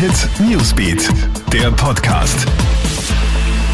Hit Newsbeat, der Podcast.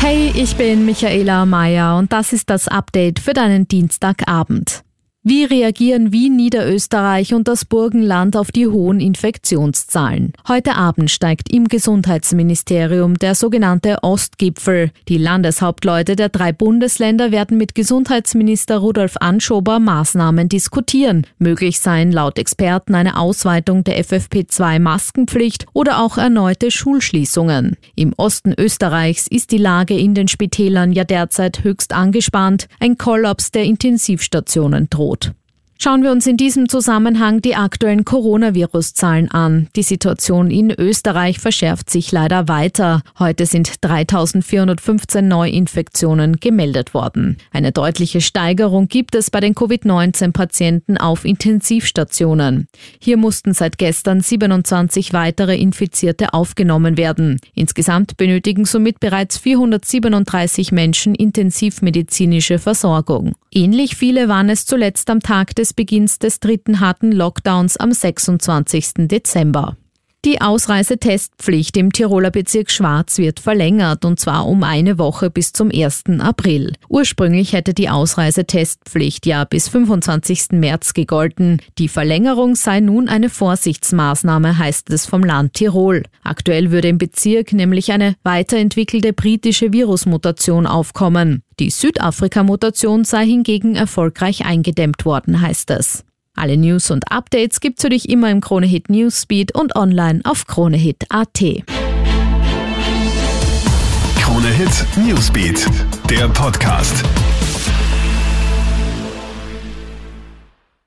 Hey, ich bin Michaela Mayer und das ist das Update für deinen Dienstagabend. Wie reagieren Wien, Niederösterreich und das Burgenland auf die hohen Infektionszahlen? Heute Abend steigt im Gesundheitsministerium der sogenannte Ostgipfel. Die Landeshauptleute der drei Bundesländer werden mit Gesundheitsminister Rudolf Anschober Maßnahmen diskutieren. Möglich seien laut Experten eine Ausweitung der FFP2-Maskenpflicht oder auch erneute Schulschließungen. Im Osten Österreichs ist die Lage in den Spitälern ja derzeit höchst angespannt. Ein Kollaps der Intensivstationen droht. Angebot. Schauen wir uns in diesem Zusammenhang die aktuellen Coronavirus-Zahlen an. Die Situation in Österreich verschärft sich leider weiter. Heute sind 3415 Neuinfektionen gemeldet worden. Eine deutliche Steigerung gibt es bei den Covid-19-Patienten auf Intensivstationen. Hier mussten seit gestern 27 weitere Infizierte aufgenommen werden. Insgesamt benötigen somit bereits 437 Menschen intensivmedizinische Versorgung. Ähnlich viele waren es zuletzt am Tag des des Beginns des dritten harten Lockdowns am 26. Dezember. Die Ausreisetestpflicht im Tiroler Bezirk Schwarz wird verlängert und zwar um eine Woche bis zum 1. April. Ursprünglich hätte die Ausreisetestpflicht ja bis 25. März gegolten. Die Verlängerung sei nun eine Vorsichtsmaßnahme, heißt es vom Land Tirol. Aktuell würde im Bezirk nämlich eine weiterentwickelte britische Virusmutation aufkommen. Die Südafrika-Mutation sei hingegen erfolgreich eingedämmt worden, heißt es. Alle News und Updates gibt's für dich immer im Kronehit Newsbeat und online auf kronehit.at. Kronehit Newsbeat, der Podcast.